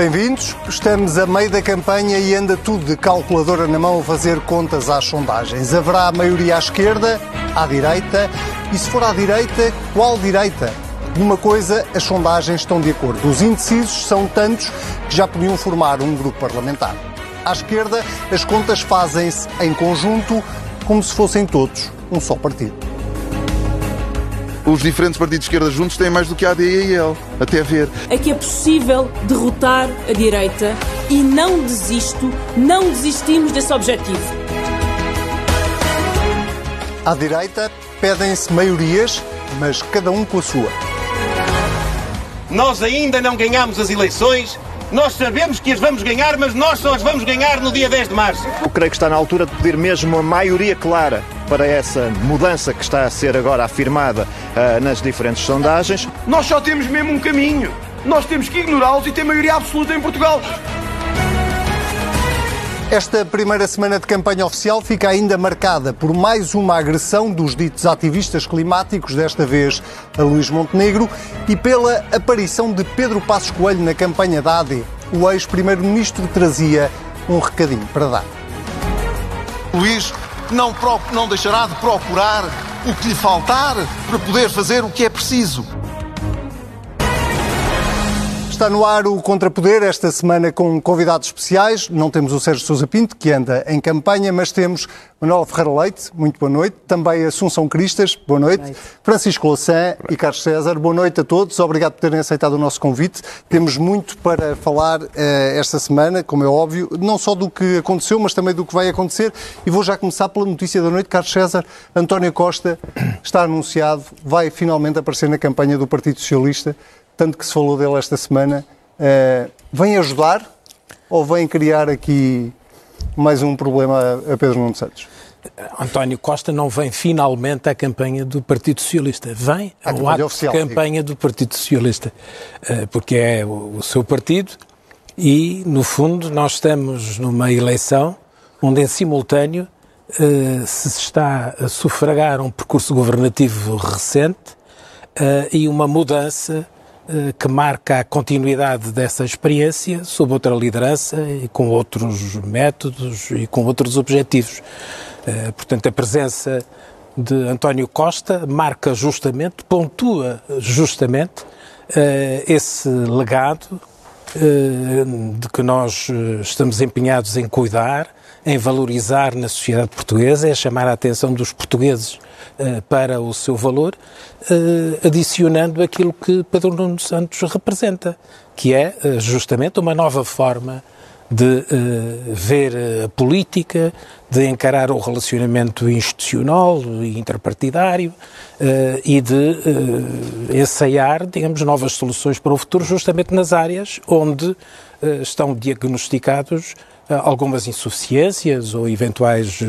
Bem-vindos. Estamos a meio da campanha e anda tudo de calculadora na mão a fazer contas às sondagens. Haverá maioria à esquerda, à direita? E se for à direita, qual direita? Uma coisa, as sondagens estão de acordo. Os indecisos são tantos que já podiam formar um grupo parlamentar. À esquerda, as contas fazem-se em conjunto, como se fossem todos um só partido. Os diferentes partidos de esquerda juntos têm mais do que a AD e a IEL, até ver. É que é possível derrotar a direita e não desisto, não desistimos desse objetivo. À direita, pedem-se maiorias, mas cada um com a sua. Nós ainda não ganhamos as eleições. Nós sabemos que as vamos ganhar, mas nós só as vamos ganhar no dia 10 de março. Eu creio que está na altura de pedir mesmo uma maioria clara para essa mudança que está a ser agora afirmada uh, nas diferentes sondagens. Nós só temos mesmo um caminho. Nós temos que ignorá-los e ter maioria absoluta em Portugal. Esta primeira semana de campanha oficial fica ainda marcada por mais uma agressão dos ditos ativistas climáticos, desta vez a Luís Montenegro, e pela aparição de Pedro Passos Coelho na campanha da AD. O ex-primeiro-ministro trazia um recadinho para dar. Luís não, não deixará de procurar o que lhe faltar para poder fazer o que é preciso. Está no ar o Contrapoder, esta semana com convidados especiais. Não temos o Sérgio Sousa Pinto, que anda em campanha, mas temos Manuel Ferreira Leite, muito boa noite. Também Assunção Cristas, boa noite. Boa noite. Francisco Lassan e Carlos César, boa noite a todos. Obrigado por terem aceitado o nosso convite. Temos muito para falar uh, esta semana, como é óbvio, não só do que aconteceu, mas também do que vai acontecer. E vou já começar pela notícia da noite. Carlos César, António Costa está anunciado, vai finalmente aparecer na campanha do Partido Socialista tanto que se falou dele esta semana, uh, vem ajudar ou vem criar aqui mais um problema a Pedro Nuno Santos? António Costa não vem finalmente à campanha do Partido Socialista, vem à ao ato oficial, de campanha digo. do Partido Socialista, eh, porque é o seu partido e, no fundo, nós estamos numa eleição onde, em simultâneo, eh, se está a sufragar um percurso governativo recente e uma mudança que marca a continuidade dessa experiência sob outra liderança e com outros métodos e com outros objetivos. Eh, portanto, a presença de António Costa marca justamente, pontua justamente eh, esse legado de que nós estamos empenhados em cuidar, em valorizar na sociedade portuguesa, é chamar a atenção dos portugueses para o seu valor, uh, adicionando aquilo que Pedro Nuno Santos representa, que é uh, justamente uma nova forma de ver a política, de encarar o relacionamento institucional e interpartidário e de ensaiar, digamos, novas soluções para o futuro, justamente nas áreas onde estão diagnosticados algumas insuficiências ou eventuais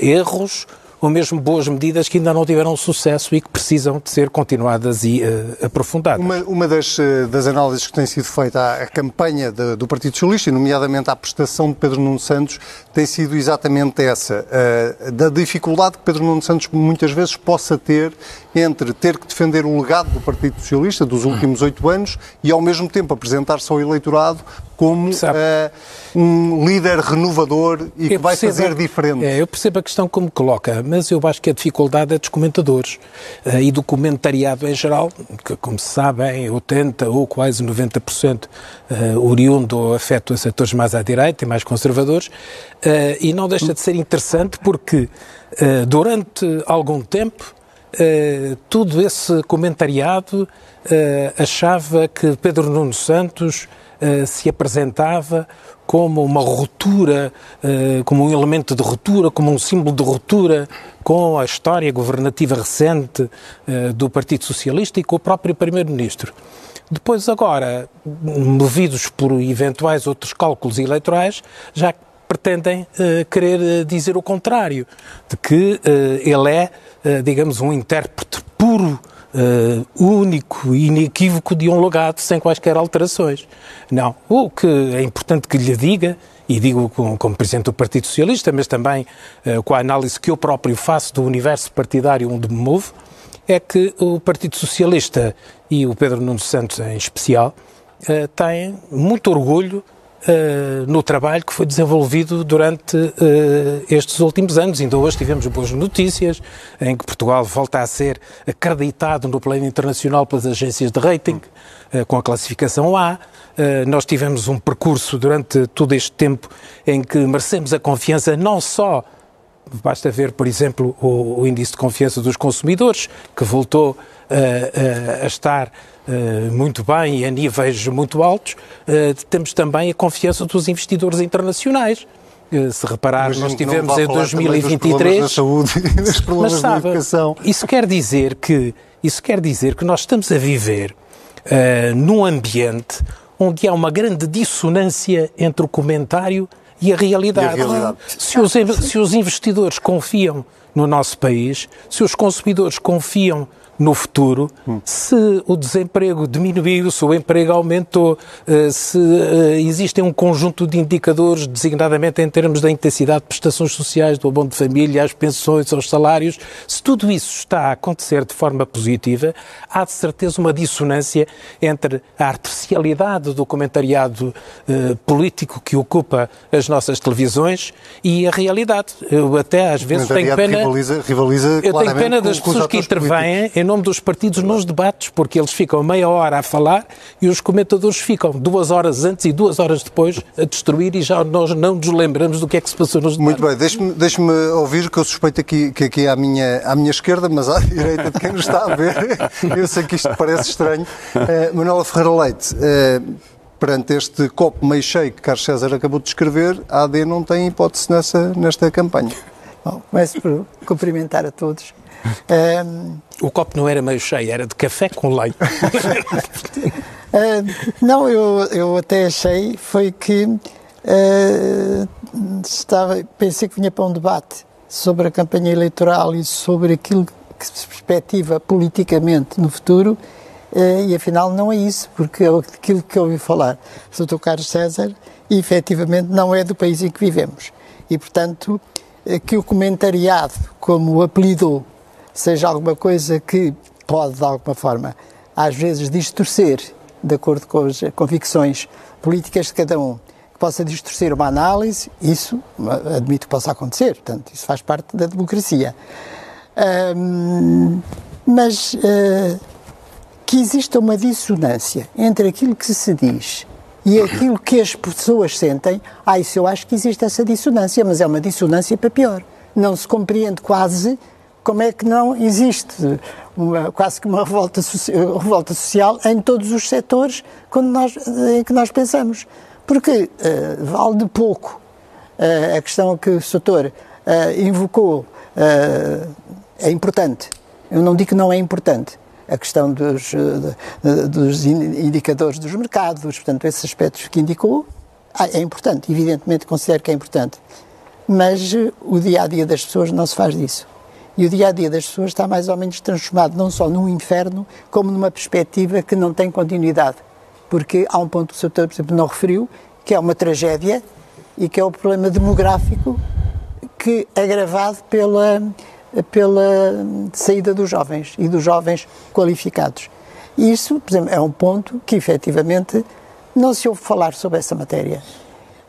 erros ou mesmo boas medidas que ainda não tiveram sucesso e que precisam de ser continuadas e uh, aprofundadas. Uma, uma das, das, análises que tem sido feita à, campanha de, do Partido Socialista, e nomeadamente à prestação de Pedro Nuno Santos, tem sido exatamente essa, uh, da dificuldade que Pedro Nuno Santos muitas vezes possa ter entre ter que defender o legado do Partido Socialista dos últimos oito anos e, ao mesmo tempo, apresentar-se ao eleitorado como uh, um líder renovador e eu que vai percebo, fazer diferente. É, eu percebo a questão como coloca, mas eu acho que a dificuldade é dos comentadores uh, e do comentariado em geral, que, como se sabem, 80% ou quase 90% uh, oriundo ou afeto a setores mais à direita e mais conservadores, e não deixa de ser interessante porque durante algum tempo Uh, tudo esse comentariado uh, achava que Pedro Nuno Santos uh, se apresentava como uma ruptura, como um elemento de ruptura, como um símbolo de ruptura com a história governativa recente do Partido Socialista e com o próprio Primeiro-Ministro. Depois, agora, movidos por eventuais outros cálculos eleitorais, já pretendem querer dizer o contrário, de que ele é eh, digamos, um intérprete puro, uh, único e inequívoco de um legado sem quaisquer alterações. Não. O que é importante que lhe diga, e digo como, como Presidente do Partido Socialista, mas também uh, com a análise que eu próprio faço do universo partidário onde me movo, é que o Partido Socialista e o Pedro Nuno Santos em especial uh, tem muito orgulho Uh, no trabalho que foi desenvolvido durante uh, estes últimos anos. Ainda hoje tivemos boas notícias em que Portugal volta a ser acreditado no plano internacional pelas agências de rating, uh, com a classificação A. nós tivemos um percurso durante todo este tempo em que merecemos a confiança não só Basta ver, por exemplo, o, o, índice de confiança dos consumidores, que voltou a estar Uh, muito bem e a níveis muito altos, uh, temos também a confiança dos investidores internacionais. Uh, se reparar, mas nós tivemos em 2023. Da saúde, dos problemas mas, sabe, da educação. Isso quer dizer que isso quer dizer que nós estamos a viver num ambiente onde há uma grande dissonância entre o comentário e a realidade. E a realidade. Se, os, se os investidores confiam no nosso país, se os consumidores confiam no futuro, se o desemprego diminuiu, se o emprego aumentou, eh, se eh, existem um conjunto de indicadores, designadamente em termos da intensidade de prestações sociais, do abono de família, às pensões, aos salários, se tudo isso está a acontecer de forma positiva, há de certeza uma dissonância entre a artificialidade do comentariado eh, político que ocupa as nossas televisões e a realidade. Eu até às vezes tenho pena. Rivaliza, rivaliza eu tenho pena das pessoas que intervêm em nome dos partidos nos debates, porque eles ficam meia hora a falar e os comentadores ficam duas horas antes e duas horas depois a destruir e já nós não nos lembramos do que é que se passou nos debates. Muito bem, deixe-me deixe ouvir que eu suspeito aqui, que aqui à minha, à minha esquerda, mas à direita de quem nos está a ver, eu sei que isto parece estranho. Uh, Manuela Ferreira Leite, uh, perante este copo meio cheio que Carlos César acabou de descrever, a AD não tem hipótese nessa, nesta campanha. Bom, começo por cumprimentar a todos o copo não era meio cheio, era de café com leite. não, eu, eu até achei foi que uh, estava, pensei que vinha para um debate sobre a campanha eleitoral e sobre aquilo que se perspectiva politicamente no futuro uh, e afinal não é isso, porque é aquilo que ouvi falar do Dr. Carlos César efetivamente não é do país em que vivemos. E, portanto, que o comentariado, como o apelidou, seja alguma coisa que pode, de alguma forma, às vezes distorcer, de acordo com as convicções políticas de cada um, que possa distorcer uma análise, isso admito que possa acontecer, portanto, isso faz parte da democracia. mas uh, que exista uma dissonância entre aquilo que se diz e aquilo que as pessoas sentem, ah, isso eu acho que existe essa dissonância, mas é uma dissonância para pior. Não se compreende quase como é que não existe uma, quase que uma revolta, revolta social em todos os setores quando nós, em que nós pensamos. Porque uh, vale de pouco uh, a questão que o setor uh, invocou é importante. Eu não digo que não é importante. A questão dos, dos indicadores dos mercados, portanto, esses aspectos que indicou, ah, é importante. Evidentemente considero que é importante. Mas o dia a dia das pessoas não se faz disso. E o dia a dia das pessoas está mais ou menos transformado não só num inferno, como numa perspectiva que não tem continuidade. Porque há um ponto que o Sr. por exemplo, não referiu, que é uma tragédia e que é o problema demográfico que é agravado pela, pela saída dos jovens e dos jovens qualificados. Isso, por exemplo, é um ponto que efetivamente não se ouve falar sobre essa matéria.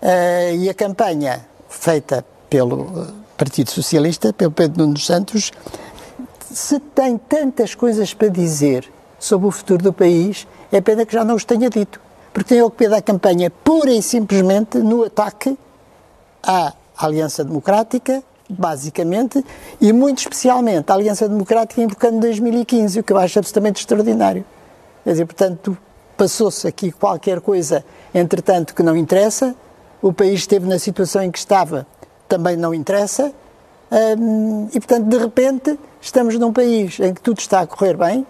Uh, e a campanha feita pelo Partido Socialista, pelo Pedro Nuno Santos, se tem tantas coisas para dizer sobre o futuro do país, é pena que já não os tenha dito. Porque tem ocupado a campanha pura e simplesmente no ataque à Aliança Democrática, basicamente, e muito especialmente à Aliança Democrática invocando 2015, o que eu acho absolutamente extraordinário. Quer dizer, portanto, passou-se aqui qualquer coisa, entretanto, que não interessa, o país esteve na situação em que estava também não interessa. E, portanto, de repente, estamos num país em que tudo está a correr bem,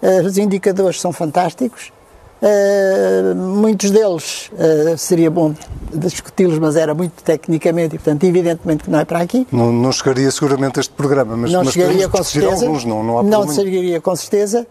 uh, os indicadores são fantásticos, uh, muitos deles uh, seria bom discuti-los, mas era muito tecnicamente, e, portanto, evidentemente que não é para aqui. Não, não chegaria seguramente este programa, mas, não mas chegaria com certeza. Alguns, não, não, há não chegaria com certeza.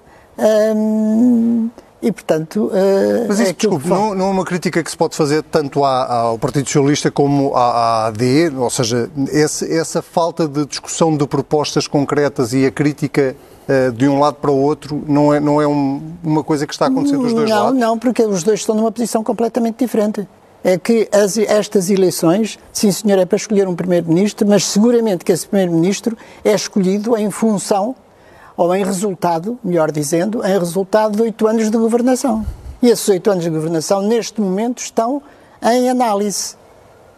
E, portanto, uh, Mas isso, é desculpe, não, não é uma crítica que se pode fazer tanto à- ao Partido Socialista como à, à AD, ou seja, esse- essa falta de discussão de propostas concretas e a crítica eh, de um lado para o outro não é, não é um- uma coisa que está a acontecer dos dois não, lados? não, porque os dois estão numa posição completamente diferente. É que as- estas eleições, sim senhor, é para escolher um primeiro-ministro, mas seguramente que esse primeiro-ministro é escolhido em função, ou em resultado, melhor dizendo, em resultado de oito anos de governação. E esses oito anos de governação, neste momento, estão em análise.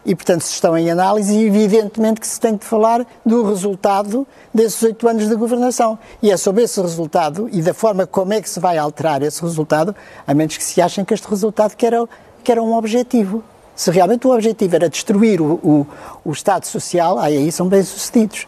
E, portanto, se estão em análise, evidentemente que se tem de falar do resultado desses oito anos de governação. E é sobre esse resultado e da forma como é que se vai alterar esse resultado, a menos que se achem que este resultado que era, que era um objetivo. Se realmente o objetivo era destruir o, o, o Estado Social, aí, são bem-sucedidos.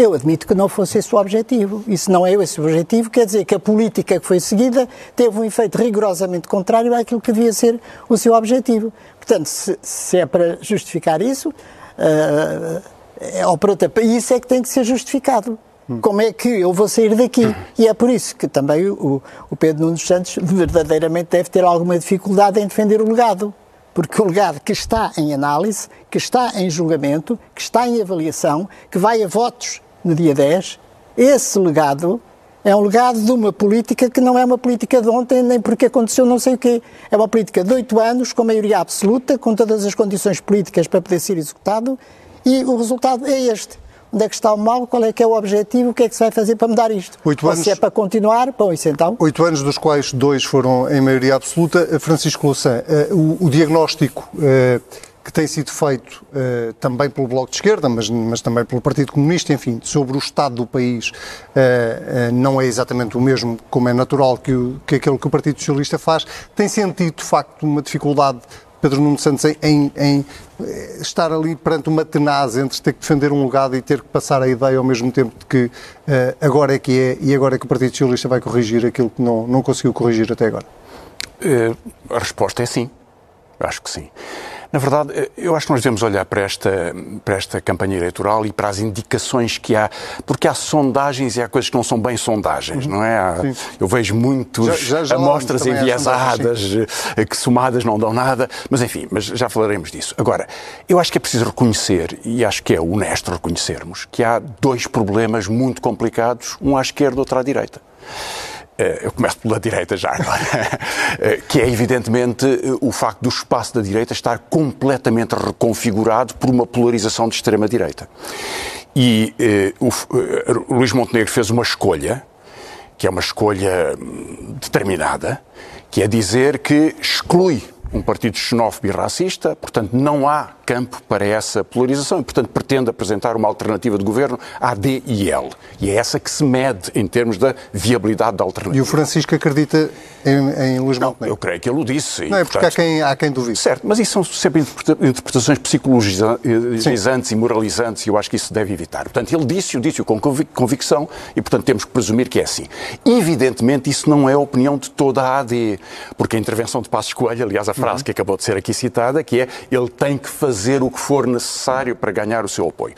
Eu admito que não fosse esse o objetivo. E se não é esse o objetivo, quer dizer que a política que foi seguida teve um efeito rigorosamente contrário àquilo que devia ser o seu objetivo. Portanto, se, se é para justificar isso, ah, é, ou para outra, isso é que tem que ser justificado. Como é que eu vou sair daqui? E é por isso que também o, o Pedro Nunes Santos verdadeiramente deve ter alguma dificuldade em defender o legado. Porque o legado que está em análise, que está em julgamento, que está em avaliação, que vai a votos no dia 10, esse legado é um legado de uma política que não é uma política de ontem, nem porque aconteceu não sei o quê. É uma política de oito anos, com maioria absoluta, com todas as condições políticas para poder ser executado, e o resultado é este. Onde é que está o mal? Qual é que é o objetivo? O que é que se vai fazer para mudar isto? Oito Ou anos- se é para continuar, bom, isso então. Oito anos, dos quais dois foram em maioria absoluta. Francisco Louçã, eh, o, o diagnóstico eh, que tem sido feito eh, também pelo Bloco de Esquerda, mas, mas também pelo Partido Comunista, enfim, sobre o estado do país, eh, eh, não é exatamente o mesmo, como é natural que, o, que aquele que o Partido Socialista faz. Tem sentido, de facto, uma dificuldade, Pedro Nuno Santos, em, em- em, estar ali perante uma tenaz entre ter que defender um legado e ter que passar a ideia ao mesmo tempo de que agora é que é e agora é que o Partido Socialista vai corrigir aquilo que não, não conseguiu corrigir até agora? A resposta é sim. Acho que sim. Na verdade, eu acho que nós devemos olhar para esta, para esta campanha eleitoral e para as indicações que há, porque há sondagens e há coisas que não são bem sondagens, não é? Há- eu vejo lá amostras enviesadas eh, que somadas não dão nada, mas enfim, mas já falaremos disso. Agora, eu acho que é preciso reconhecer, e acho que é honesto reconhecermos, que há dois problemas muito complicados, um à esquerda, outro à direita. Eh, Eu começo pela direita já agora, Eh, que é evidentemente o facto do espaço da direita estar completamente reconfigurado por uma polarização de extrema-direita. E eh, o, o Luís Montenegro fez uma escolha, que é uma escolha hum, determinada, que é dizer que exclui um partido xenófobo e racista, portanto não há campo para essa polarização e, portanto, pretende apresentar uma alternativa de governo AD e L. E é essa que se mede em termos da viabilidade da alternativa. E o Francisco acredita em, em Luís Não, Montenegro? eu creio que ele o disse. e, Não é porque há portanto, quem, há quem duvide. Certo, mas isso são sempre interpreta- interpretações psicologizantes e moralizantes e eu acho que isso se deve evitar. Portanto, ele disse-o, disse-o com convic- convicção e, portanto, temos que presumir que é assim. Evidentemente, isso não é a opinião de toda a AD, porque a intervenção de Passos Coelho, aliás, a frase que acabou de ser aqui citada, que é ele tem que fazer o que for necessário para ganhar o seu apoio.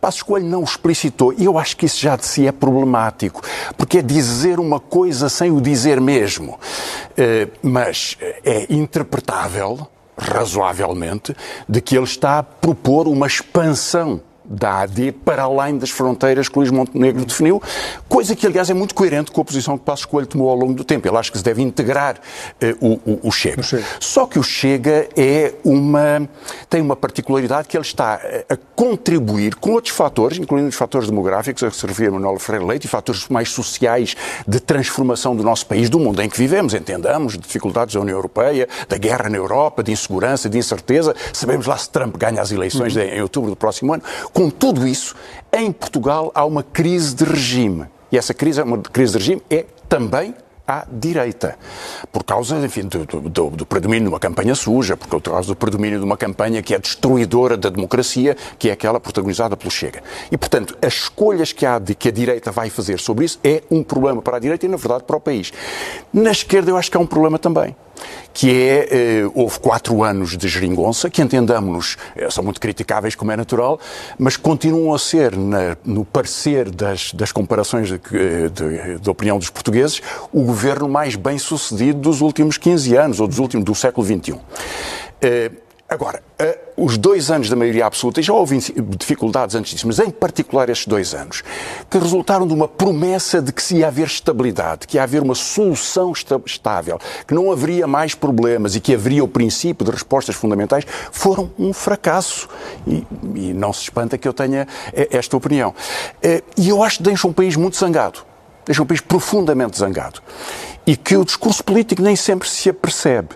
Passos Coelho não explicitou e eu acho que isso já de si é problemático, porque é dizer uma coisa sem o dizer mesmo. Eh, mas é interpretável razoavelmente, de que ele está a propor uma expansão da AD para além das fronteiras que Luís Montenegro definiu, coisa que, aliás, é muito coerente com a posição que Passos Coelho tomou ao longo do tempo. Ele acha que se deve integrar eh, o, o- o Chega. Chega. Só que o Chega é uma, tem uma particularidade que ele está a- a contribuir com outros fatores, incluindo os fatores demográficos, a que se refere Manuel Freire Leite, e fatores mais sociais de transformação do nosso país, do mundo em que vivemos, entendamos, dificuldades da União Europeia, da guerra na Europa, de insegurança, de incerteza. Sabemos lá se Trump ganha as eleições de- em outubro do próximo ano. Com tudo isso, em Portugal há uma crise de regime. E essa crise, é uma crise de regime, é também à direita. Por causa, enfim, do, do- do- do predomínio de uma campanha suja, por causa do predomínio de uma campanha que é destruidora da democracia, que é aquela protagonizada pelo Chega. E, portanto, as escolhas que, há de, que a direita vai fazer sobre isso é um problema para a direita e, na verdade, para o país. Na esquerda, eu acho que há um problema também. Que é, eh, houve quatro anos de geringonça, que entendamos-nos, eh, são muito criticáveis, como é natural, mas continuam a ser, na, no parecer das, das comparações de, de, de, opinião dos portugueses, o governo mais bem sucedido dos últimos 15 anos, ou dos últimos, do século XXI. Eh, Agora, uh, os dois anos da maioria absoluta, e já houve dificuldades antes disso, mas em particular estes dois anos, que resultaram de uma promessa de que se ia haver estabilidade, que ia haver uma solução estável, que não haveria mais problemas e que haveria o princípio de respostas fundamentais, foram um fracasso. E, e não se espanta que eu tenha eh, esta opinião. Uh, e eu acho que deixa um país muito zangado. Deixa um país profundamente zangado. E que o discurso político nem sempre se apercebe.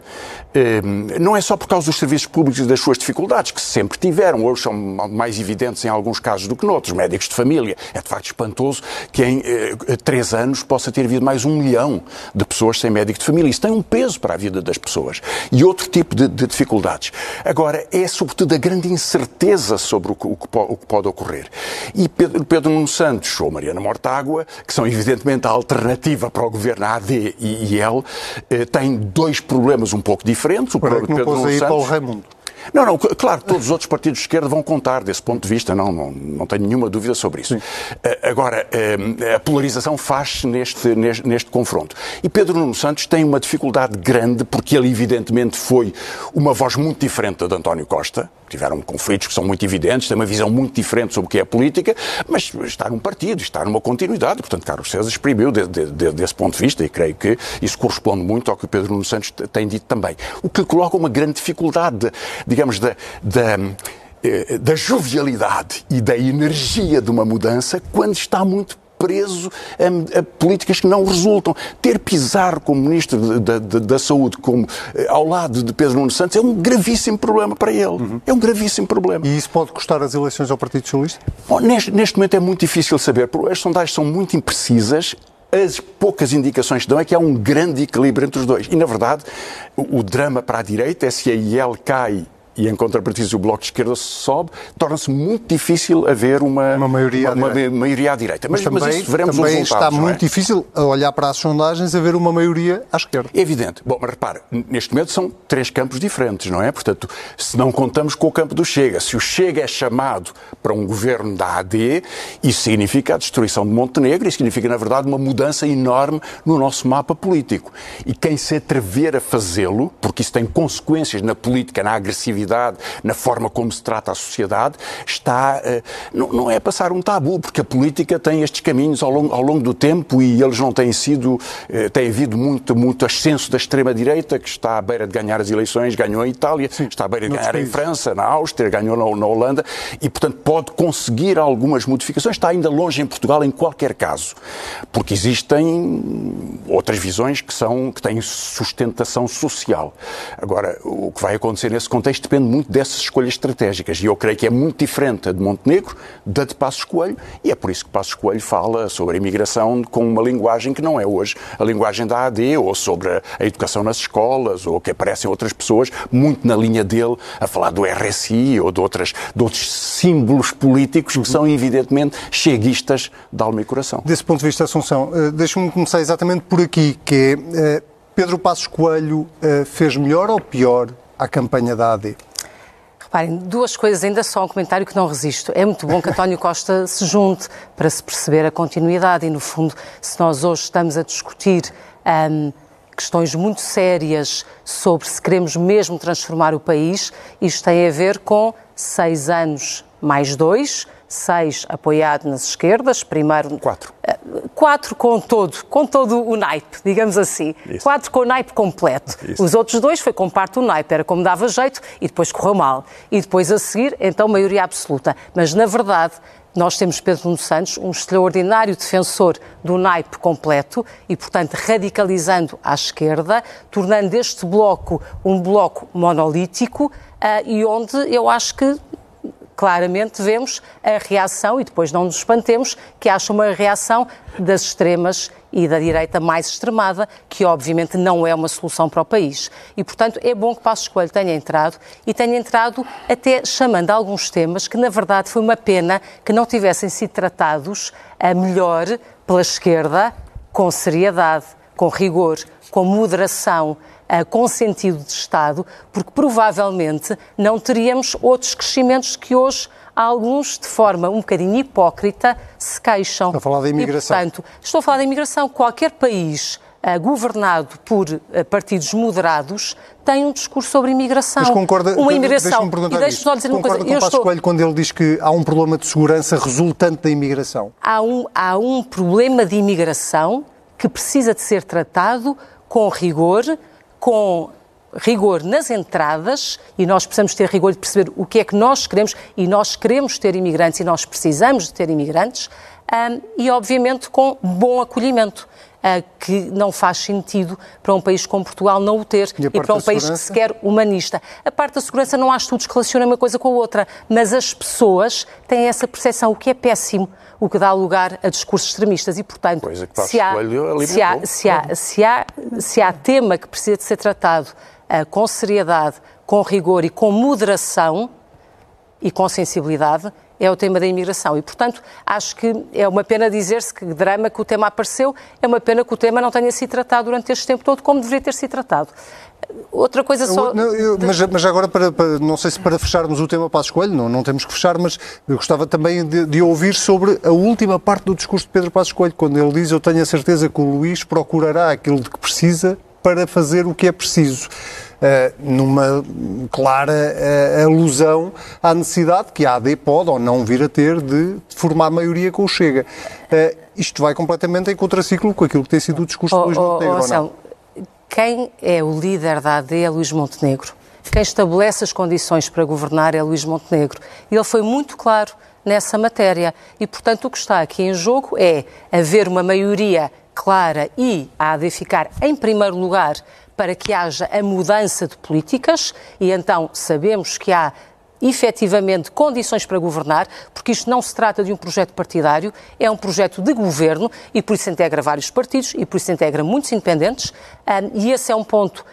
Ehm, não é só por causa dos serviços públicos e das suas dificuldades, que sempre tiveram, hoje são mais evidentes em alguns casos do que noutros, médicos de família. É de facto espantoso que em eh, três anos possa ter havido mais um milhão de pessoas sem médico de família. Isso tem um peso para a vida das pessoas. E outro tipo de, de dificuldades. Agora, é sobretudo a grande incerteza sobre o que, o que, o que pode ocorrer. E Pedro, Pedro Santos ou Mariana Mortágua, que são evidentemente a alternativa para o governo AD e IL, eh, têm dois problemas um pouco diferentes. O Para que não pôs aí Paulo Raimundo. Não, não, claro, todos os outros partidos de esquerda vão contar desse ponto de vista, não, não, não tenho nenhuma dúvida sobre isso. Uh, agora, uh, a polarização faz-se neste, neste, neste, confronto. E Pedro Nuno Santos tem uma dificuldade grande, porque ele, evidentemente, foi uma voz muito diferente da de António Costa, tiveram conflitos que são muito evidentes, têm uma visão muito diferente sobre o que é política, mas está num partido, está numa continuidade. Portanto, Carlos César exprimiu de, de, de, desse ponto de vista e creio que isso corresponde muito ao que Pedro Nuno Santos tem dito também. O que coloca uma grande dificuldade, digamos, da, da eh, da jovialidade e da energia de uma mudança quando está muito preso a, a, políticas que não resultam. Ter Pizarro como Ministro da, da, da Saúde como, eh, ao lado de Pedro Nuno Santos é um gravíssimo problema para ele. Uhum. É um gravíssimo problema. E isso pode custar as eleições ao Partido Socialista? Bom, neste, neste momento é muito difícil saber. As sondagens são muito imprecisas as poucas indicações que dão é que há um grande equilíbrio entre os dois. E, na verdade, o, o drama para a direita é se a IEL cai e em contrapartida o Bloco de Esquerda sobe, torna-se muito difícil haver uma, uma, maioria, uma, uma maioria à direita. Mas, mas, também, mas veremos também está é? muito é? difícil a olhar para as sondagens haver uma maioria à esquerda. É evidente. Bom, mas repare, neste momento são três campos diferentes, não é? Portanto, se não contamos com o campo do Chega, se o Chega é chamado para um governo da AD, isso significa a destruição de Montenegro e significa, na verdade, uma mudança enorme no nosso mapa político. E quem se atrever a fazê-lo, porque isso tem consequências na política, na agressividade, na forma como se trata a sociedade, está. Eh, não, não é passar um tabu, porque a política tem estes caminhos ao longo, ao longo do tempo e eles não têm sido. Eh, tem havido muito, muito ascenso da extrema-direita, que está à beira de ganhar as eleições, ganhou em Itália, Sim, está à beira de ganhar países. em França, na Áustria, ganhou na, na Holanda e, portanto, pode conseguir algumas modificações. Está ainda longe em Portugal, em qualquer caso, porque existem outras visões que, são, que têm sustentação social. Agora, o que vai acontecer nesse contexto depende depende muito dessas escolhas estratégicas. E eu creio que é muito diferente a de Montenegro da de Passos Coelho, e é por isso que Passos Coelho fala sobre a imigração com uma linguagem que não é hoje a linguagem da AD, ou sobre a, educação nas escolas, ou que aparecem outras pessoas muito na linha dele a falar do RSI ou de, outras, de outros símbolos políticos que são evidentemente cheguistas de alma e coração. Desse ponto de vista, Assunção, uh, deixa-me começar exatamente por aqui, que é, uh, Pedro Passos Coelho uh, fez melhor ou pior a campanha da AD? Reparem, duas coisas, ainda só um comentário que não resisto. É muito bom que António Costa se junte para se perceber a continuidade e, no fundo, se nós hoje estamos a discutir um, questões muito sérias sobre se queremos mesmo transformar o país, isto tem a ver com seis anos mais dois, seis apoiado nas esquerdas, primeiro... Quatro. Eh, quatro com todo, com todo o naipe, digamos assim. Isso. Quatro com o naipe completo. Isso. Os outros dois foi com parte do naipe, era como dava jeito e depois correu mal. E depois a seguir, então, maioria absoluta. Mas, na verdade, nós temos Pedro Nuno Santos, um extraordinário defensor do naipe completo e, portanto, radicalizando à esquerda, tornando este bloco um bloco monolítico uh, e onde eu acho que claramente vemos a reação, e depois não nos espantemos, que acha uma reação das extremas e da direita mais extremada, que obviamente não é uma solução para o país. E, portanto, é bom que Passos Coelho tenha entrado e tenha entrado até chamando alguns temas que, na verdade, foi uma pena que não tivessem sido tratados a melhor pela esquerda, com seriedade, com rigor, com moderação, com sentido de Estado, porque provavelmente não teríamos outros crescimentos que hoje alguns, de forma um bocadinho hipócrita, se queixam. Estou a falar da imigração. E, portanto, estou a falar da imigração. Qualquer país uh, governado por uh, partidos moderados tem um discurso sobre imigração. Mas concorda, uma imigração. Deixa-me e deixe-me só dizer uma coisa. com o estou... Coelho quando ele diz que há um problema de segurança resultante da imigração? Há um, há um problema de imigração que precisa de ser tratado com rigor, com rigor nas entradas e nós precisamos ter rigor de perceber o que é que nós queremos e nós queremos ter imigrantes e nós precisamos de ter imigrantes um, e, obviamente, com bom acolhimento. Uh, que não faz sentido para um país como Portugal não o ter e, e para um país que se quer humanista. A parte da segurança não há estudos que relacionem uma coisa com a outra, mas as pessoas têm essa percepção, o que é péssimo, o que dá lugar a discursos extremistas. E, portanto, se há, se, há, se, há, se, há, se há tema que precisa de ser tratado uh, com seriedade, com rigor e com moderação e com sensibilidade, é o tema da imigração. E, portanto, acho que é uma pena dizer-se que drama que o tema apareceu, é uma pena que o tema não tenha sido tratado durante este tempo todo como deveria ter sido tratado. Outra coisa só. Não, eu, mas, mas, agora, para, para, não sei se para fecharmos o tema para a escolha, não, não temos que fechar, mas eu gostava também de, de, ouvir sobre a última parte do discurso de Pedro Passos Coelho, quando ele diz: Eu tenho a certeza que o Luís procurará aquilo de que precisa para fazer o que é preciso. Uh, numa clara uh, alusão à necessidade que a AD pode ou não vir a ter de formar maioria com o Chega. Uh, isto vai completamente em contraciclo com aquilo que tem sido o discurso oh, de Luís Montenegro. Oh, oh, quem é o líder da AD é Luís Montenegro. Quem estabelece as condições para governar é Luís Montenegro. E ele foi muito claro nessa matéria. E, portanto, o que está aqui em jogo é haver uma maioria clara e a AD ficar em primeiro lugar para que haja a mudança de políticas e então sabemos que há efetivamente condições para governar, porque isto não se trata de um projeto partidário, é um projeto de governo e por isso integra vários partidos e por isso integra muitos independentes. E esse é um ponto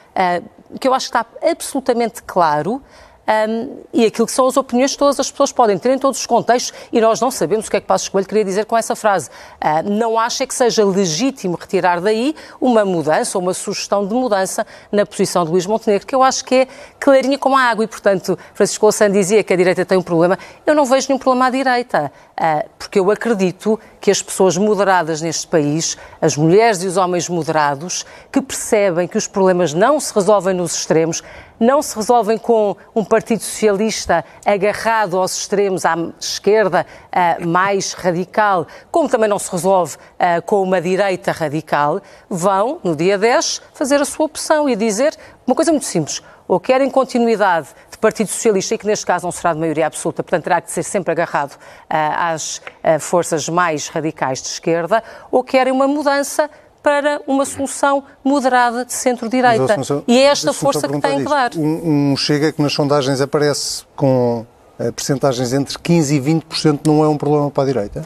que eu acho que está absolutamente claro um, e aquilo que são as opiniões que todas as pessoas podem ter em todos os contextos e nós não sabemos o que é que Passos Coelho queria dizer com essa frase. Uh, não acha que seja legítimo retirar daí uma mudança ou uma sugestão de mudança na posição de Luís Montenegro, que eu acho que é clarinha como a água e, portanto, Francisco Louçã dizia que a direita tem um problema. Eu não vejo nenhum problema à direita, uh, porque eu acredito que as pessoas moderadas neste país, as mulheres e os homens moderados, que percebem que os problemas não se resolvem nos extremos, não se resolvem com um Partido Socialista agarrado aos extremos, à esquerda uh, mais radical, como também não se resolve uh, com uma direita radical, vão, no dia 10, fazer a sua opção e dizer uma coisa muito simples. Ou querem continuidade de Partido Socialista, e que neste caso não será de maioria absoluta, portanto terá que ser sempre agarrado uh, às forças mais radicais de esquerda, ou querem uma mudança para uma solução moderada de centro-direita. E é esta força que tem que dar. Um, um Chega que nas sondagens aparece com uh, percentagens entre 15% e 20% não é um problema para a direita?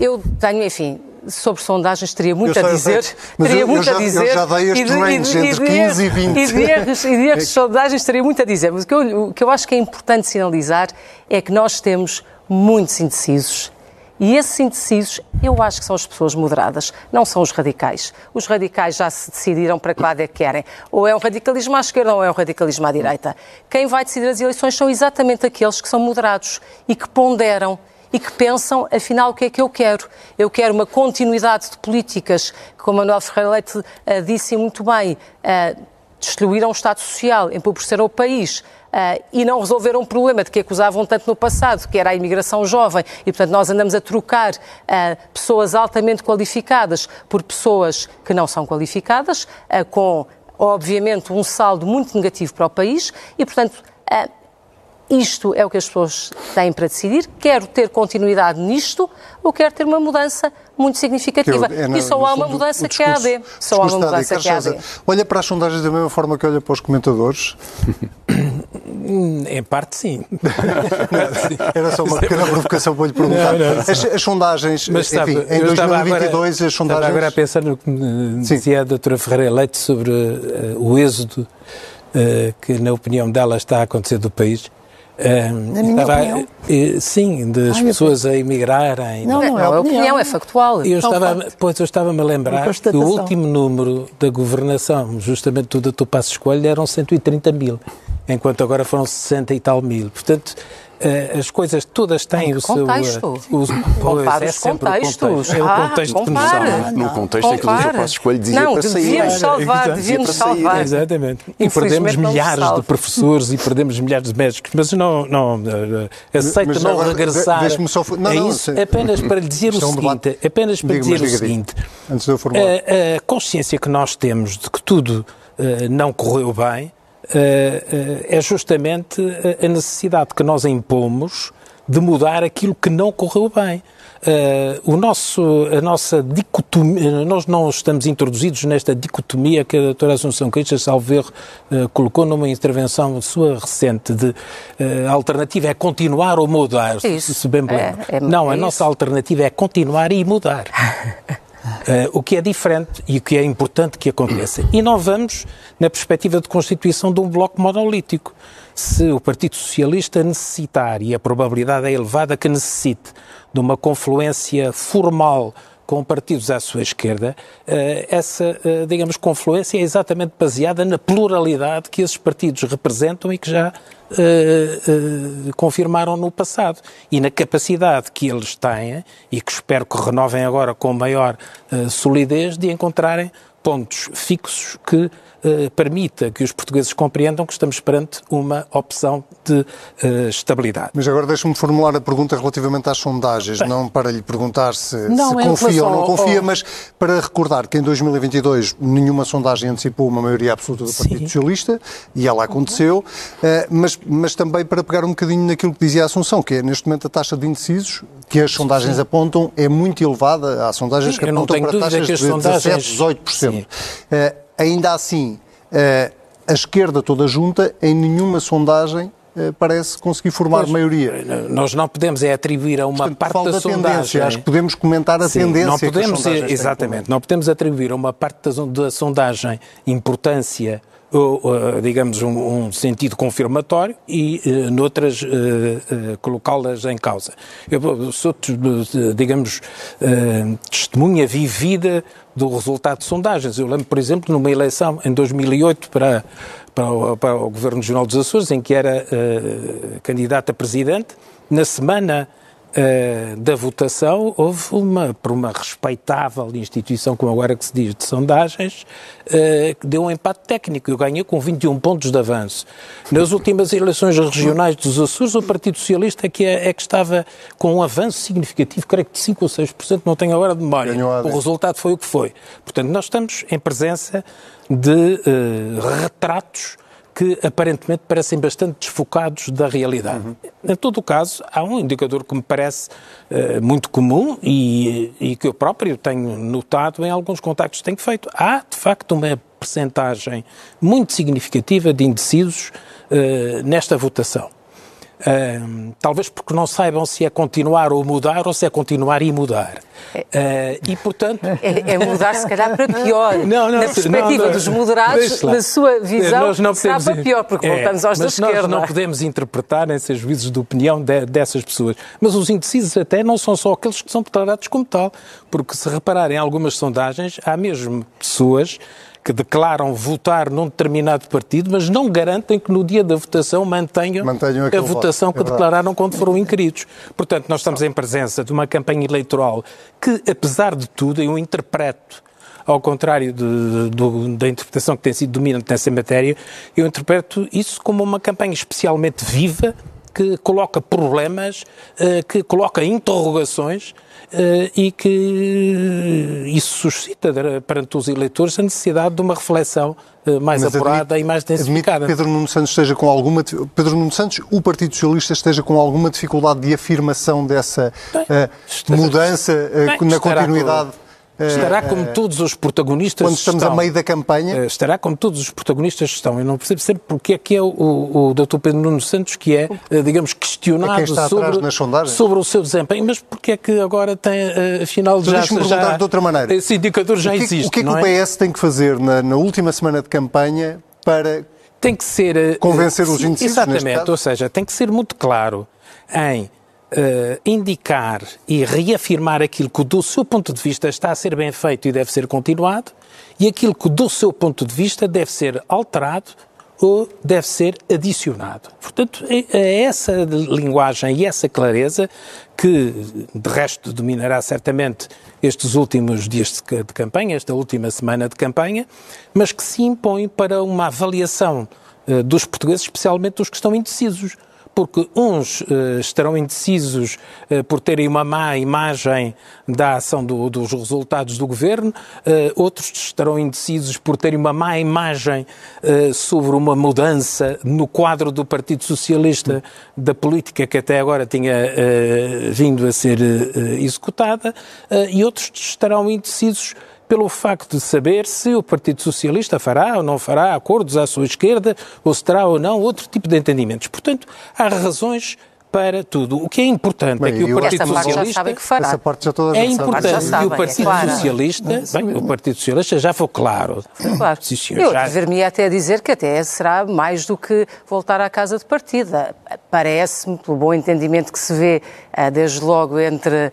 Eu tenho, enfim, sobre sondagens teria muito a dizer. teria muito já, a dizer. Eu já dei este range entre 15 e 20. E de erros, e de erros de sondagens teria muito a dizer. Mas o que, eu, o que eu acho que é importante sinalizar é que nós temos muitos indecisos. E esses indecisos, eu acho que são as pessoas moderadas, não são os radicais. Os radicais já se decidiram para que lado é que querem. Ou é um radicalismo à esquerda ou é um radicalismo à direita. Quem vai decidir as eleições são exatamente aqueles que são moderados e que ponderam e que pensam, afinal, o que é que eu quero? Eu quero uma continuidade de políticas, que, como Manuel Ferreira Leite uh, disse muito bem, uh, destruíram o Estado Social, empobreceram o país. Uh, e não resolveram um problema de que acusavam tanto no passado, que era a imigração jovem. E, portanto, nós andamos a trocar uh, pessoas altamente qualificadas por pessoas que não são qualificadas, uh, com, obviamente, um saldo muito negativo para o país. E, portanto, isto é o que as pessoas têm para decidir. Quero ter continuidade nisto ou quero ter uma mudança muito significativa. É, e só há uma mudança que é a AD. Só há uma mudança que é a AD. Olha para as sondagens da mesma forma que olha para os comentadores? em parte, sim. Era só uma pequena provocação para lhe perguntar. Não, não, as, as, sondagens, Mas, sabe, enfim, em 2022 agora, as sondagens... Estava agora a pensar no que dizia a doutora Ferreira Leite sobre uh, o êxodo uh, que, na opinião dela, está a acontecer do país Na minha estava, opinião. eh, sim, das Ai, eu pessoas a emigrarem. Não, não é Não, a opinião. opinião é factual. Eu É um estava, facto. pois eu estava-me a lembrar que o último número da governação, justamente do Dr. Passos Coelho, eram 130 mil, enquanto agora foram 60 e tal mil. Portanto, eh, as coisas todas têm o seu... contexto. eh, o- pois, Compara é os sempre o contextos. contexto. É o Ah, contexto que nos compara. salva. Num contexto em que o Dr. Compara. Passos Coelho dizia Não, para sair. devíamos salvar, Exato. devíamos Dizia para sair. salvar. Exatamente. E perdemos não milhares de professores e perdemos milhares de médicos, mas não, não eh, aceito Mas não agora, regressar só- não, a não, isso, sim. apenas para lhe dizer é o um seguinte, debate. apenas para dizer o seguinte, Antes de eu formular. a, a consciência que nós temos de que tudo eh, não correu bem é justamente a- a necessidade que nós impomos de mudar aquilo que não correu bem. Eh, o nosso, a nossa dicotomia, nós não estamos introduzidos nesta dicotomia que a doutora Assunção Queixas Salveiro eh, colocou numa intervenção sua recente de eh, a alternativa é continuar ou mudar, se- Isso. se bem me lembro. É, é- não, a é nossa isso. alternativa é continuar e mudar. Eh, o que é diferente e o que é importante que aconteça. E não vamos na perspectiva de constituição de um bloco monolítico. Se o Partido Socialista necessitar, e a probabilidade é elevada que necessite, de uma confluência formal com partidos à sua esquerda, eh, essa, eh, digamos, confluência é exatamente baseada na pluralidade que esses partidos representam e que já eh, eh, confirmaram no passado. E na capacidade que eles têm, e que espero que renovem agora com maior eh, solidez, de encontrarem pontos fixos que eh, permita que os portugueses compreendam que estamos perante uma opção de eh, estabilidade. Mas agora deixe-me formular a pergunta relativamente às sondagens, não para lhe perguntar se, Não, se confia ou não confia, ao- mas para recordar que em 2022 nenhuma sondagem antecipou uma maioria absoluta do Partido Sim. Socialista, e ela aconteceu, eh, mas, mas também para pegar um bocadinho naquilo que dizia a Assunção, que é neste momento a taxa de indecisos, que as sondagens apontam, é muito elevada. Há sondagens Sim, que apontam para taxas que as de sondagens- 17, 18%. Sim. Eh, ainda assim, eh, a esquerda toda junta, em nenhuma sondagem eh, parece conseguir formar Pois, maioria. Nós não podemos é atribuir a uma Portanto, parte da tendência. sondagem. Acho que podemos comentar a Sim, tendência não podemos, exatamente, não podemos atribuir a uma parte da, da sondagem importância digamos, um, um sentido confirmatório e, eh, noutras, eh, eh, colocá-las em causa. Eu sou, digamos, testemunha vivida do resultado de sondagens. Eu lembro, por exemplo, numa eleição em 2008 para, para, o, para o Governo Regional dos Açores, em que era candidato a presidente, na semana eh, da votação, houve uma, por uma respeitável instituição, como agora que se diz, de sondagens, eh, que deu um empate técnico. Eu ganhei com 21 pontos de avanço. Nas últimas eleições regionais dos Açores, o Partido Socialista é que, é, é que estava com um avanço significativo, creio que de 5 ou 6%, não tenho agora de memória. O resultado foi o que foi. Portanto, nós estamos em presença de eh, retratos que aparentemente parecem bastante desfocados da realidade. Em todo o caso, há um indicador que me parece eh, muito comum e, e que eu próprio tenho notado em alguns contactos que tenho feito. Há, de facto, uma percentagem muito significativa de indecisos eh, nesta votação. Talvez porque não saibam se é continuar ou mudar ou se é continuar e mudar. Ah, e, portanto. É, é mudar, se calhar, para pior. Não, não, na perspectiva não, não. dos moderados, na sua visão, Nós não será podemos- para pior, porque É, voltamos aos da mas nós esquerda. não podemos interpretar esses juízos de opinião de- dessas pessoas. Mas os indecisos até não são só aqueles que são declarados como tal, porque se repararem em algumas sondagens, há mesmo pessoas que declaram votar num determinado partido, mas não garantem que no dia da votação mantenham, Mantenham a voto. votação É que verdade. declararam quando foram inquiridos. Portanto, nós estamos em presença de uma campanha eleitoral que, apesar de tudo, eu interpreto ao contrário de- do- da interpretação que tem sido dominante nessa matéria, eu interpreto isso como uma campanha especialmente viva, que coloca problemas, eh, que coloca interrogações eh, e que isso suscita perante os eleitores a necessidade de uma reflexão eh, mais Mas apurada e mais densificada. que Pedro Nuno Santos esteja com alguma Pedro Nuno Santos, o Partido Socialista esteja com alguma dificuldade de afirmação dessa eh, estará- mudança Bem, na continuidade. Estará como todos os protagonistas quando estamos estão. a meio da campanha. Eh, Estará como todos os protagonistas estão. Eu não percebo sempre porque é que é o, o, o Dr. Pedro Nuno Santos que é, eh, digamos, É questionado atrás sobre, sobre o seu desempenho. Mas porque é que agora tem, eh, afinal, Então já... deixe-me já perguntar de outra maneira. Esse indicador já o que, é que- existe, O que é que não o é? PS tem que fazer na, na última semana de campanha para tem que ser. eh, Convencer eh, os indecisos, Exatamente, ou seja, tem que ser muito claro em eh, indicar e reafirmar aquilo que, do seu ponto de vista, está a ser bem feito e deve ser continuado, e aquilo que, do seu ponto de vista, deve ser alterado ou deve ser adicionado. Portanto, é, é essa linguagem e essa clareza que, de resto, dominará certamente estes últimos dias de campanha, esta última semana de campanha, mas que se impõe para uma avaliação eh, dos portugueses, especialmente dos que estão indecisos. Porque uns eh, estarão indecisos eh, por terem uma má imagem da ação do- dos resultados do governo, eh, outros estarão indecisos por terem uma má imagem sobre uma mudança no quadro do Partido Socialista da política que até agora tinha vindo a ser executada, e outros estarão indecisos pelo facto de saber se o Partido Socialista fará ou não fará acordos à sua esquerda, ou se terá ou não outro tipo de entendimentos. Portanto, há razões para tudo. O que é importante Bem, é que o Partido Esta parte já Socialista sabem que fará. Essa parte já toda a é gente importante Já que o é Partido claro. Socialista, bem, o Partido Socialista já foi claro. Claro. Sim, senhor, Eu já- deveria até dizer que até será mais do que voltar à casa de partida. Parece-me, pelo bom entendimento que se vê ah, desde logo entre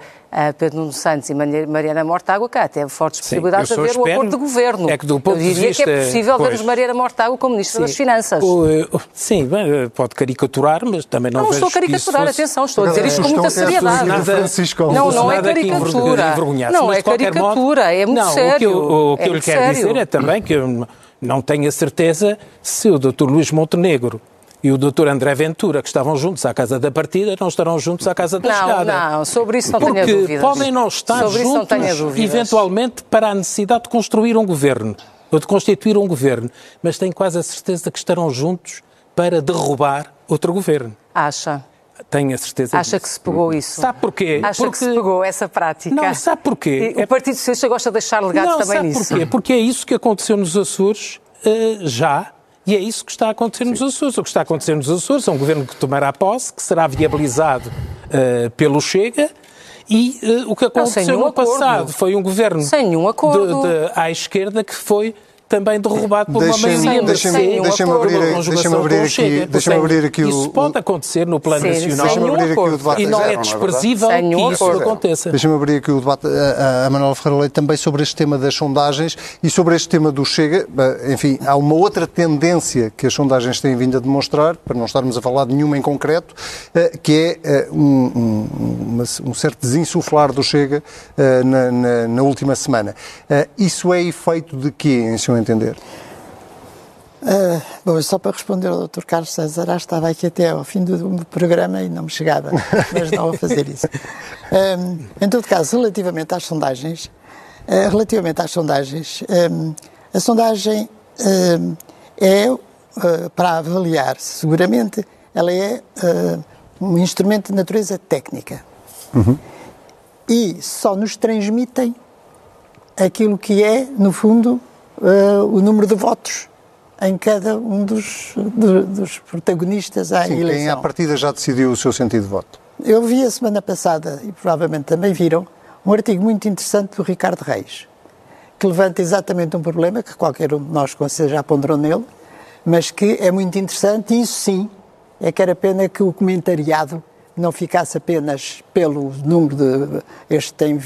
Pedro Nuno Santos e Mari- Mariana Mortágua, que há até fortes Sim, possibilidades de haver um espero acordo de governo. é que do ponto Eu de diria que é vista- possível pois. vermos Mariana Mortágua como Ministra das Sim. Finanças. O, o- sim, bem, pode caricaturar, mas também não, Não, vejo estou a caricaturar, fosse- atenção, estou a dizer isto com muita é seriedade. Francisco Não, não é caricatura. Não, é caricatura, é muito não, sério. O que eu, o que É eu lhe quero sério. dizer é também que eu não tenho a certeza se o Dr. Luís Montenegro e o Dr. André Ventura, que estavam juntos à casa da partida, não estarão juntos à casa da Não, chegada. não, sobre isso não tenho Porque dúvidas. podem não estar Sobre não juntos, dúvidas. eventualmente, para a necessidade de construir um governo, ou de constituir um governo, mas tenho quase a certeza que estarão juntos para derrubar outro governo. Acha? Tenho a certeza Acha disso. que se pegou isso? Sabe porquê? Acha Porque- que se pegou essa prática? Não, sabe porquê? O Partido Socialista gosta de deixar legado não, também sabe nisso. porquê? Porque é isso que aconteceu nos Açores eh, já. E é isso que está a acontecer nos Açores. O que está a acontecer nos Açores é um governo que tomará posse, que será viabilizado eh, pelo Chega. E eh, o que aconteceu nenhum no acordo. passado foi um governo Sem nenhum acordo. de- de- à esquerda que foi também derrubado por uma Deixem-me- maioria deixem-me- deixem-me por abrir- deixem-me abrir aqui- deixem-me abrir aqui o- Isso pode acontecer no plano Sim, nacional. sem abrir aqui o debate. E não é é desprezível que isso acordo. aconteça. Deixa-me abrir aqui o debate a, a Manuela Ferreira Leite também sobre este tema das sondagens e sobre este tema do Chega. Enfim, há uma outra tendência que as sondagens têm vindo a demonstrar, para não estarmos a falar de nenhuma em concreto, eh, que é eh, um, um- um certo desinsuflar do Chega eh, na, na- na última semana. Isso é efeito de quê, em seu entender? Ah, bom, só para responder ao Dr. Carlos César, ah, estava aqui até ao fim do, do programa e não me chegava, mas não a fazer isso. Ahm, em todo caso, relativamente às sondagens, ah, relativamente às sondagens, ahm, a sondagem ahm, é ah, para avaliar, seguramente, ela é ah, um instrumento de natureza técnica. E só nos transmitem aquilo que é, no fundo, eh, o número de votos em cada um dos, do- dos protagonistas à Sim, quem eleição. à partida já decidiu o seu sentido de voto. Eu vi a semana passada, e provavelmente também viram, um artigo muito interessante do Ricardo Reis, que levanta exatamente um problema que qualquer um de nós com certeza já ponderou nele, mas que é muito interessante e isso sim, é que era pena que o comentariado não ficasse apenas pelo número de. Este tem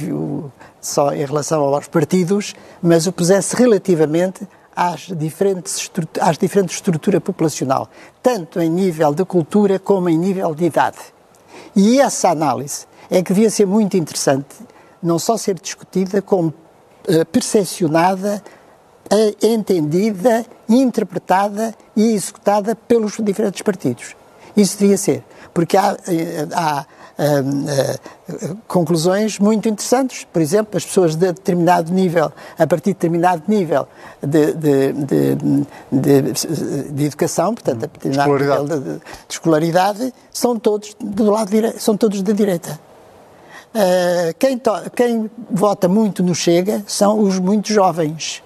só em relação aos partidos, mas o pusesse relativamente às diferentes, às diferentes estrutura populacional, tanto em nível de cultura como em nível de idade. E essa análise é que devia ser muito interessante, não só ser discutida, como eh, percepcionada, eh, entendida, interpretada e executada pelos diferentes partidos. Isso devia ser, porque há, eh, há eh, eh, conclusões muito interessantes. Por exemplo, as pessoas de determinado nível, a partir de determinado nível de, de, de, de- de educação, portanto, a determinado Escolaridade. nível de, de escolaridade, são todos do lado dire... são todos da direita. Quem, to- quem vota muito no Chega são os muito jovens,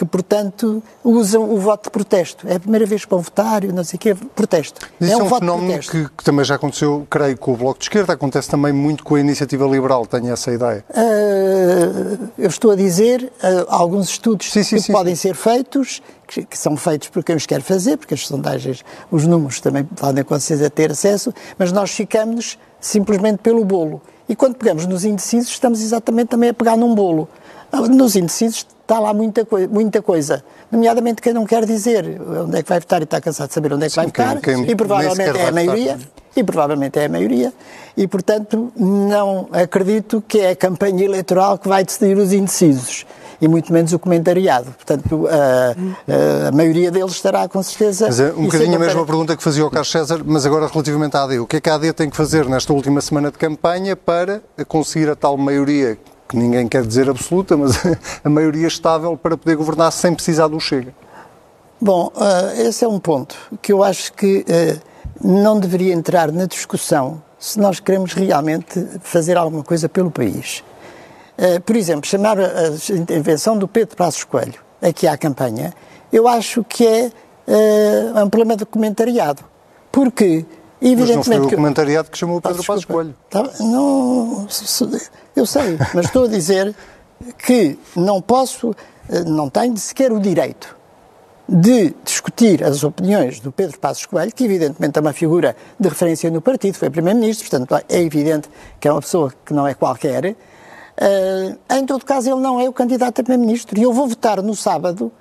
que, portanto, usam o voto de protesto. É a primeira vez que vão votar, não sei o quê, protesto. Isso é um, é um voto fenómeno que, que também já aconteceu, creio, com o Bloco de Esquerda, acontece também muito com a Iniciativa Liberal, tenho essa ideia. Uh, eu estou a dizer uh, alguns estudos Sim, sim, que sim, podem ser feitos, que, que são feitos por quem os quer fazer, porque as sondagens, os números também podem a ter acesso, mas nós ficamos simplesmente pelo bolo. E quando pegamos nos indecisos, estamos exatamente também a pegar num bolo. Ah, Nos indecisos está lá muita, coi muita coisa, nomeadamente quem não quer dizer onde é que vai votar e está cansado de saber onde é que vai quem- votar, quem e nem provavelmente é a vai votar. maioria, e provavelmente é a maioria, e portanto não acredito que é a campanha eleitoral que vai decidir os indecisos. E muito menos o comentariado. Portanto, a, a- maioria deles estará com certeza. Mas é um e bocadinho a mesma pergunta que fazia o Carlos César, mas agora relativamente à AD. O que é que a AD tem que fazer nesta última semana de campanha para conseguir a tal maioria, que ninguém quer dizer absoluta, mas a maioria estável para poder governar sem precisar do Chega? Bom, ah, esse é um ponto que eu acho que ah, não deveria entrar na discussão se nós queremos realmente fazer alguma coisa pelo país. Ah, por exemplo, chamar a, intervenção do Pedro Passos Coelho aqui à campanha, eu acho que é ah, um problema Porque, Mas não foi evidentemente. o que- comentariado que chamou o Pedro Peço Passos. Coelho. Tá, não, eu sei, mas estou a dizer que não posso, eh, não tenho sequer o direito de discutir as opiniões do Pedro Passos Coelho, que evidentemente é uma figura de referência no partido, foi Primeiro-Ministro, portanto é evidente que é uma pessoa que não é qualquer. Eh, em todo caso, ele não é o candidato a Primeiro-Ministro e eu vou votar no sábado,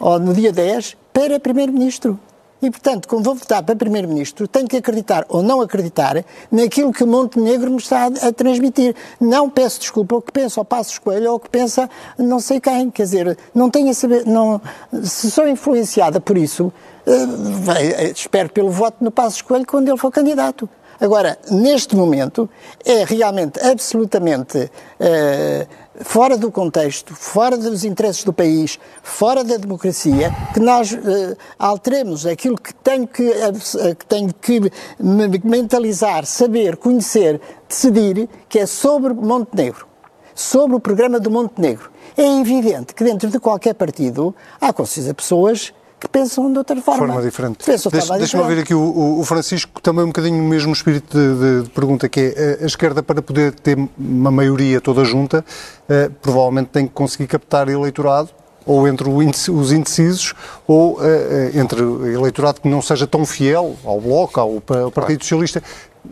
ou no dia 10, para Primeiro-Ministro. E, portanto, como vou votar para Primeiro-Ministro, tenho que acreditar ou não acreditar naquilo que o Montenegro me está a, transmitir. Não peço desculpa ao que pensa ao Passos Coelho ou ao que pensa não sei quem. Quer dizer, não tenho a saber. Não, se sou influenciada por isso, eh, eh, espero pelo voto no Passos Coelho quando ele for candidato. Agora, neste momento, é realmente absolutamente eh, fora do contexto, fora dos interesses do país, fora da democracia, que nós eh, alteremos aquilo que tenho que, eh, que tenho que me mentalizar, saber, conhecer, decidir, que é sobre Montenegro sobre o programa do Montenegro. É evidente que dentro de qualquer partido há com certeza pessoas que pensam de outra forma. forma diferente. Pensam de Deixa- forma Deixa-me ouvir aqui o, o- Francisco, também um bocadinho no mesmo espírito de, de- de pergunta, que é a, a esquerda, para poder ter uma maioria toda junta, eh, provavelmente tem que conseguir captar eleitorado, ou entre o índice- os indecisos, ou eh, eh, entre eleitorado que não seja tão fiel ao Bloco, ao, ao Partido Socialista.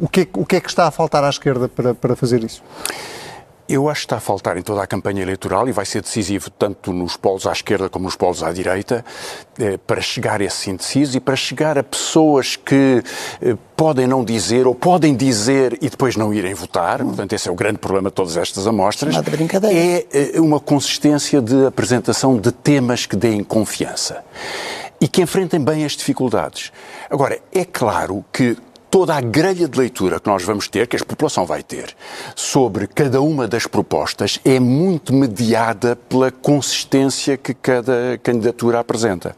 O que, é, que- o que é que está a faltar à esquerda para, para fazer isso? Eu acho que está a faltar em toda a campanha eleitoral e vai ser decisivo tanto nos polos à esquerda como nos polos à direita eh, para chegar a esses indecisos e para chegar a pessoas que eh, podem não dizer ou podem dizer e depois não irem votar. Portanto, esse é o grande problema de todas estas amostras. Nada de brincadeira. É eh, uma consistência de apresentação de temas que deem confiança e que enfrentem bem as dificuldades. Agora, é claro que toda a grelha de leitura que nós vamos ter, que a população vai ter, sobre cada uma das propostas é muito mediada pela consistência que cada candidatura apresenta.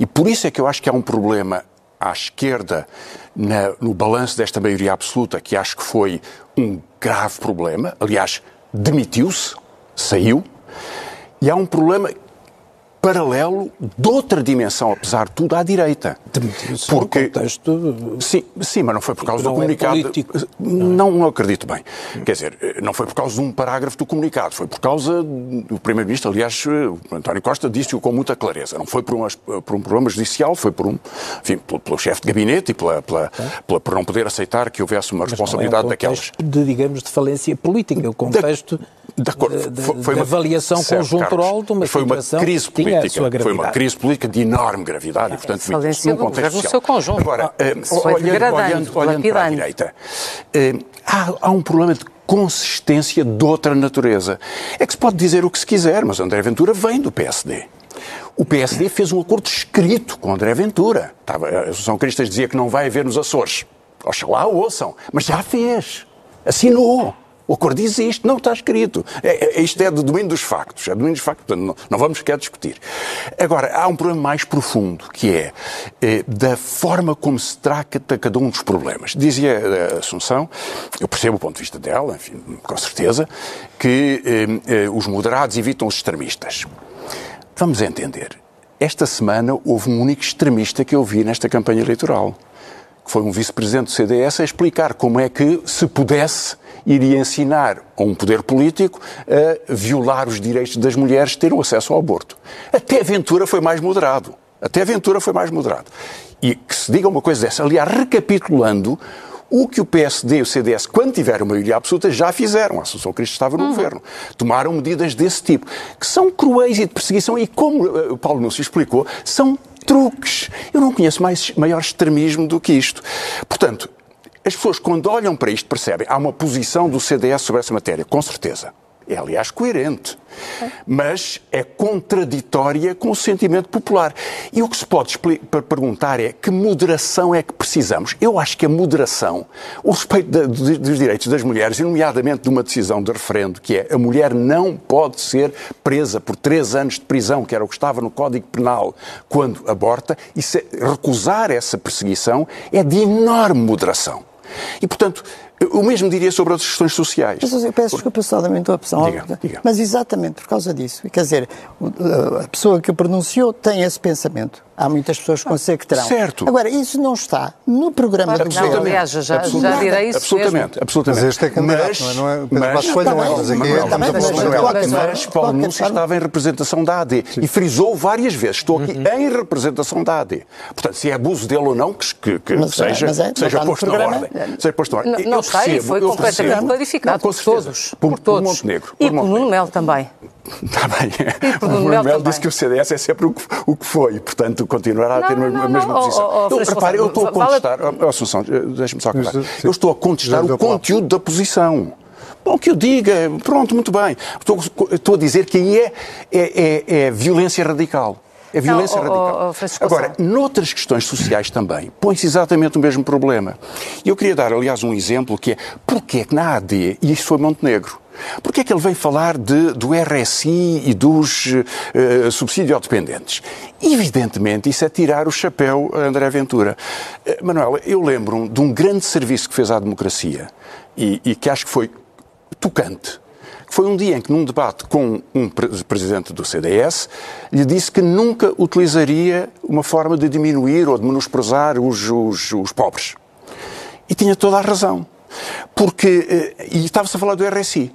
E por isso é que eu acho que há um problema à esquerda na- no balanço desta maioria absoluta, que acho que foi um grave problema. Aliás, demitiu-se, saiu. E há um problema paralelo de outra dimensão, apesar de tudo, à direita. Porque contexto... Sim, sim, mas não foi por causa do não é comunicado. político, não, não acredito bem. Quer dizer, não foi por causa de um parágrafo do comunicado, foi por causa do Primeiro-Ministro. Aliás, António Costa disse-o com muita clareza. Não foi por um, as- por um problema judicial, foi por um, enfim, pelo, pelo chefe de gabinete e pela, pela, pela- por não poder aceitar que houvesse uma Mas não responsabilidade é um daquelas. de, digamos, de falência política, o contexto De acordo, de, de- foi- de uma- avaliação Certo, conjuntural Carlos, de uma foi uma crise que tinha a política, foi uma crise política de enorme gravidade e, portanto, num do contexto no social. seu conjunto. Agora, eh, foi olhando, olhando, olhando para a direita, eh, há, há um problema de consistência de outra natureza. É que se pode dizer o que se quiser, mas André Ventura vem do PSD. O PSD fez um acordo escrito com André Ventura. Estava, a Associação Cristas dizia que não vai haver nos Açores. Oxalá ouçam, mas já fez. Assinou. O acordo existe, não está escrito. É, é- isto é do domínio dos factos. É do domínio dos factos, portanto, não, não vamos sequer discutir. Agora, há um problema mais profundo, que é eh, da forma como se trata cada um dos problemas. Dizia eh, a Assunção, eu percebo o ponto de vista dela, enfim, com certeza, que eh, eh, os moderados evitam os extremistas. vamos entender. Esta semana houve um único extremista que eu vi nesta campanha eleitoral, que foi um vice-presidente do CDS a explicar como é que, se pudesse, iria ensinar a um poder político a violar os direitos das mulheres de terem acesso ao aborto. Até Ventura foi mais moderado. Até Ventura foi mais moderado. E que se diga uma coisa dessa. Aliás, recapitulando, o que o PSD e o CDS, quando tiveram maioria absoluta, já fizeram. A Associação Cristo estava no uhum. governo. Tomaram medidas desse tipo, que são cruéis e de perseguição, e como uh, o Paulo Núncio explicou, são truques. Eu não conheço mais, maior extremismo do que isto. Portanto, as pessoas, quando olham para isto, percebem há uma posição do CDS sobre essa matéria, com certeza. É, aliás, coerente. Mas é contraditória com o sentimento popular. E o que se pode perguntar é que moderação é que precisamos? Eu acho que a moderação, o respeito da, dos direitos das mulheres, nomeadamente de uma decisão de referendo, que é a mulher não pode ser presa por três anos de prisão, que era o que estava no Código Penal, quando aborta, e se, recusar essa perseguição é de enorme moderação. E, portanto, o mesmo diria sobre outras questões sociais. Mas, eu peço desculpa só da minha diga. mas exatamente por causa disso. Quer dizer, a pessoa que o pronunciou tem esse pensamento. Há muitas pessoas que conselho que terão. Certo. Agora, isso não está no programa claro, do governo. Não, aliás, já, já direi isso Absolutamente, mesmo. absolutamente. Mas este é candidato, mas, não é? Mas, Passos Coelho não é, mas aqui é, estamos a falar mas, mas Paulo Núncio estava em representação da AD Sim. e frisou várias vezes, estou aqui uhum. em representação da AD. Portanto, se é abuso dele ou não, que, que, que mas, seja, mas é, seja, posto na ordem, seja posto na ordem. Não, não está e foi completamente clarificado por todos. Por todos. Montenegro. E por Nuno Melo também. Está bem. O Nuno Melo disse que o CDS é sempre o que, o que foi, portanto continuará a ter não, não, a mesma não, posição. Oh, oh, eu, repare, eu estou a contestar, oh, Assunção, deixa-me só acabar. Eu estou a contestar o conteúdo da posição. Bom, que eu diga, pronto, muito bem. Estou, estou a dizer que aí é, é, é, é violência radical. É violência não, radical. Oh, oh, Agora, noutras questões sociais também, põe-se exatamente o mesmo problema. E eu queria dar, aliás, um exemplo que é porque é que na AD, e isto foi Montenegro, Porquê é que ele vem falar de, do RSI e dos uh, subsídio-dependentes? Evidentemente, isso é tirar o chapéu a André Ventura. Uh, Manuela, eu lembro de um grande serviço que fez à democracia e, e que acho que foi tocante. Foi um dia em que, num debate com um presidente do CDS, lhe disse que nunca utilizaria uma forma de diminuir ou de menosprezar os, os, os pobres. E tinha toda a razão. Porque, eh, e estava-se a falar do RSI.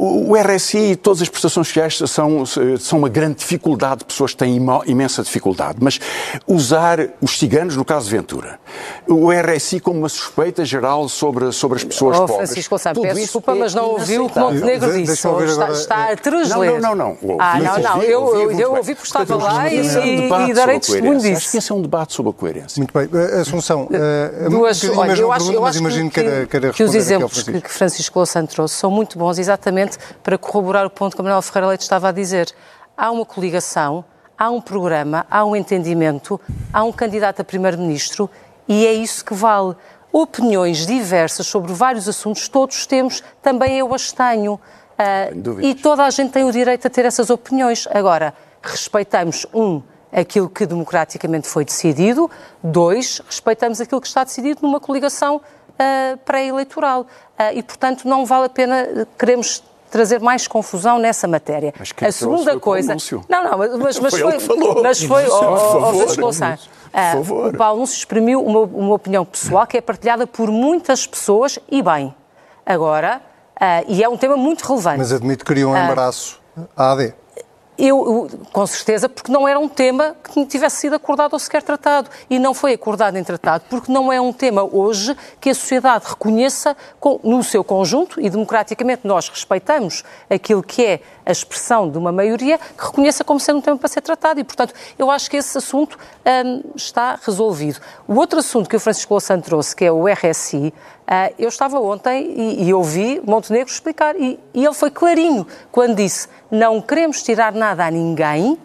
O RSI e todas as prestações sociais são, são uma grande dificuldade, pessoas têm imensa dificuldade, mas usar os ciganos, no caso de Ventura, o RSI como uma suspeita geral sobre, sobre as pessoas oh, pobres. Francisco Sá, peço desculpa, é mas não ouviu o que Montenegro disse. Está, está a transler. Não, não, não. não. ah, não, não. Eu, ouvi, eu ouvi porque estava lá e, e, e darei testemunho disso. Acho que esse é um debate sobre a coerência. Muito bem. Assunção, uh, Duas, um olha, eu acho, eu acho imagino que, que, que, que os exemplos que Francisco Louçã trouxe são muito bons, exatamente para corroborar o ponto que a Manuel Ferreira Leite estava a dizer. Há uma coligação, há um programa, há um entendimento, há um candidato a primeiro-ministro e é isso que vale. Opiniões diversas sobre vários assuntos, todos temos, também eu as tenho. Uh, e toda a gente tem o direito a ter essas opiniões. Agora, respeitamos, um, aquilo que democraticamente foi decidido, dois, respeitamos aquilo que está decidido numa coligação uh, pré-eleitoral. Uh, e, portanto, não vale a pena, queremos trazer mais confusão nessa matéria. Mas a segunda coisa. Não, não, mas, mas foi. foi mas foi. Oh, oh, oh, o Paulo Núncio exprimiu uma, uma opinião pessoal que é partilhada por muitas pessoas e bem. Agora, uh, e é um tema muito relevante. Mas admito que queria um embaraço à AD. Eu, com certeza, porque não era um tema que tivesse sido acordado ou sequer tratado. E não foi acordado nem tratado porque não é um tema hoje que a sociedade reconheça no seu conjunto e democraticamente nós respeitamos aquilo que é a expressão de uma maioria que reconheça como sendo um tema para ser tratado. E, portanto, eu acho que esse assunto hum, está resolvido. O outro assunto que o Francisco Louçã trouxe, que é o RSI, Uh, eu estava ontem e, e ouvi Montenegro explicar, e, e ele foi clarinho quando disse: não queremos tirar nada a ninguém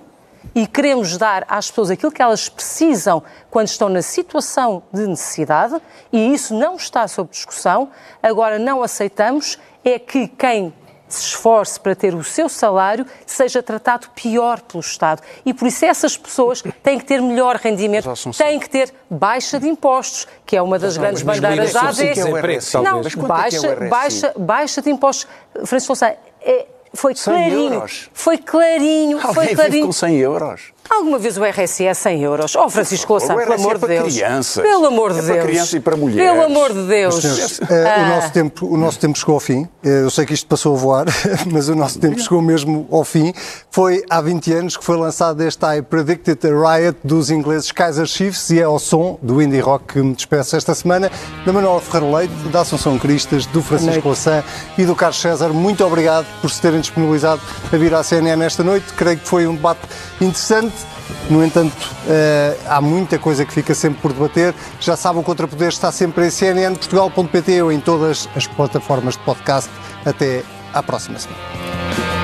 e queremos dar às pessoas aquilo que elas precisam quando estão na situação de necessidade, e isso não está sob discussão. Agora, não aceitamos é que quem se esforce para ter o seu salário seja tratado pior pelo Estado. E por isso essas pessoas têm que ter melhor rendimento, têm que ter baixa de impostos, que é uma das grandes bandeiras da AD. É não, baixa, baixa, baixa de impostos. Francisco Louçã, é, foi 100 clarinho. euros. Foi clarinho, Alguém foi vive clarinho. com 100 euros. Alguma vez o RSI é 100 euros? Oh, Francisco Louçã, O pelo amor é de para Deus. crianças. Pelo amor de É Deus. para crianças e para mulheres. Pelo amor de Deus. Senhores, eh, Ah. o, nosso tempo, o nosso tempo chegou ao fim. Eh, Eu sei que isto passou a voar, mas o nosso tempo chegou mesmo ao fim. Foi há 20 anos que foi lançado este I Predicted a Riot dos ingleses Kaiser Chiefs e é ao som do indie rock que me despeço esta semana, da Manuela Ferreira Leite, da Assunção Cristas, do Francisco Lassan e do Carlos César. Muito obrigado por se terem disponibilizado a vir à CNN esta noite. Creio que foi um debate interessante. No entanto, eh, há muita coisa que fica sempre por debater. Já sabem, o Contrapoder está sempre em cnnportugal.pt ou em todas as plataformas de podcast. Até à próxima semana.